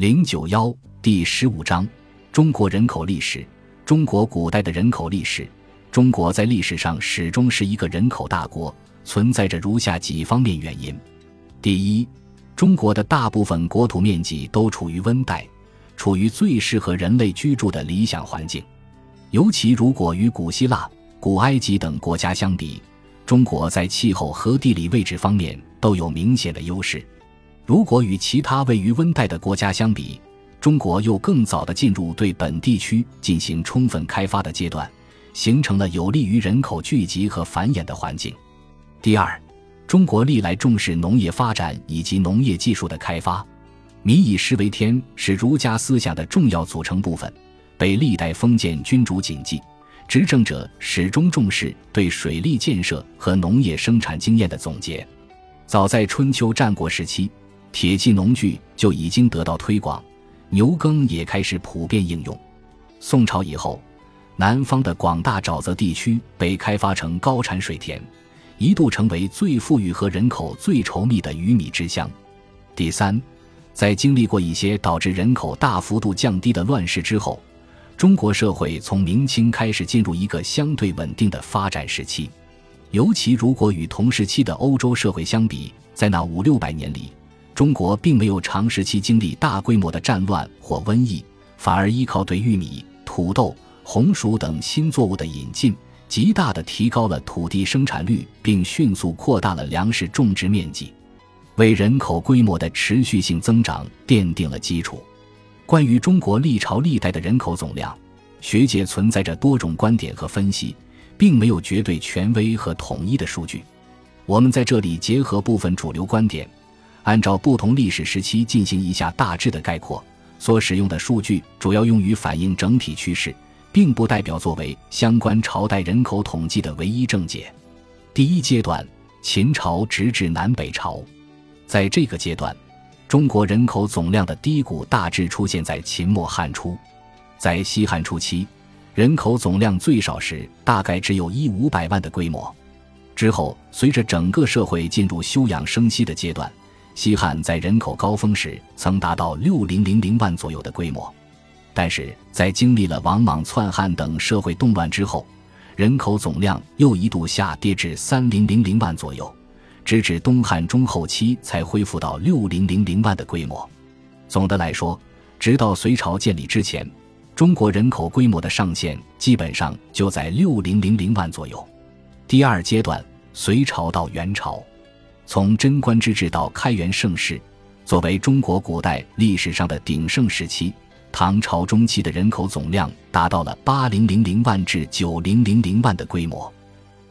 零九幺第十五章：中国人口历史。中国古代的人口历史。中国在历史上始终是一个人口大国，存在着如下几方面原因：第一，中国的大部分国土面积都处于温带，处于最适合人类居住的理想环境。尤其如果与古希腊、古埃及等国家相比，中国在气候和地理位置方面都有明显的优势。如果与其他位于温带的国家相比，中国又更早地进入对本地区进行充分开发的阶段，形成了有利于人口聚集和繁衍的环境。第二，中国历来重视农业发展以及农业技术的开发，民以食为天是儒家思想的重要组成部分，被历代封建君主谨记，执政者始终重视对水利建设和农业生产经验的总结。早在春秋战国时期。铁器农具就已经得到推广，牛耕也开始普遍应用。宋朝以后，南方的广大沼泽地区被开发成高产水田，一度成为最富裕和人口最稠密的鱼米之乡。第三，在经历过一些导致人口大幅度降低的乱世之后，中国社会从明清开始进入一个相对稳定的发展时期。尤其如果与同时期的欧洲社会相比，在那五六百年里。中国并没有长时期经历大规模的战乱或瘟疫，反而依靠对玉米、土豆、红薯等新作物的引进，极大地提高了土地生产率，并迅速扩大了粮食种植面积，为人口规模的持续性增长奠定了基础。关于中国历朝历代的人口总量，学界存在着多种观点和分析，并没有绝对权威和统一的数据。我们在这里结合部分主流观点。按照不同历史时期进行一下大致的概括，所使用的数据主要用于反映整体趋势，并不代表作为相关朝代人口统计的唯一正解。第一阶段，秦朝直至南北朝，在这个阶段，中国人口总量的低谷大致出现在秦末汉初。在西汉初期，人口总量最少时大概只有一五百万的规模，之后随着整个社会进入休养生息的阶段。西汉在人口高峰时曾达到六零零零万左右的规模，但是在经历了王莽篡汉等社会动乱之后，人口总量又一度下跌至三零零零万左右，直至东汉中后期才恢复到六零零零万的规模。总的来说，直到隋朝建立之前，中国人口规模的上限基本上就在六零零零万左右。第二阶段，隋朝到元朝。从贞观之治到开元盛世，作为中国古代历史上的鼎盛时期，唐朝中期的人口总量达到了八零零零万至九零零零万的规模。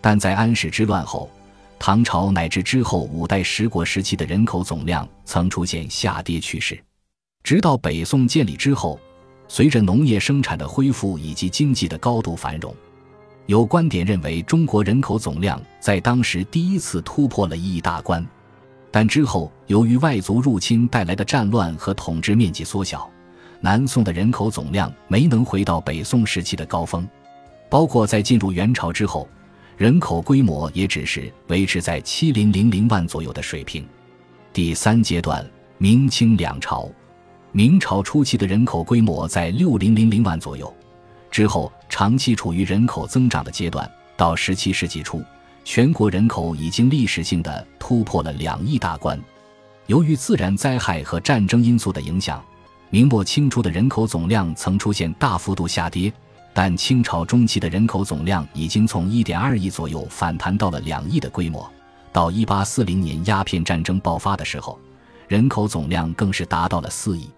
但在安史之乱后，唐朝乃至之后五代十国时期的人口总量曾出现下跌趋势。直到北宋建立之后，随着农业生产的恢复以及经济的高度繁荣。有观点认为，中国人口总量在当时第一次突破了一亿大关，但之后由于外族入侵带来的战乱和统治面积缩小，南宋的人口总量没能回到北宋时期的高峰。包括在进入元朝之后，人口规模也只是维持在七零零零万左右的水平。第三阶段，明清两朝，明朝初期的人口规模在六零零零万左右。之后，长期处于人口增长的阶段。到十七世纪初，全国人口已经历史性的突破了两亿大关。由于自然灾害和战争因素的影响，明末清初的人口总量曾出现大幅度下跌。但清朝中期的人口总量已经从一点二亿左右反弹到了两亿的规模。到一八四零年鸦片战争爆发的时候，人口总量更是达到了四亿。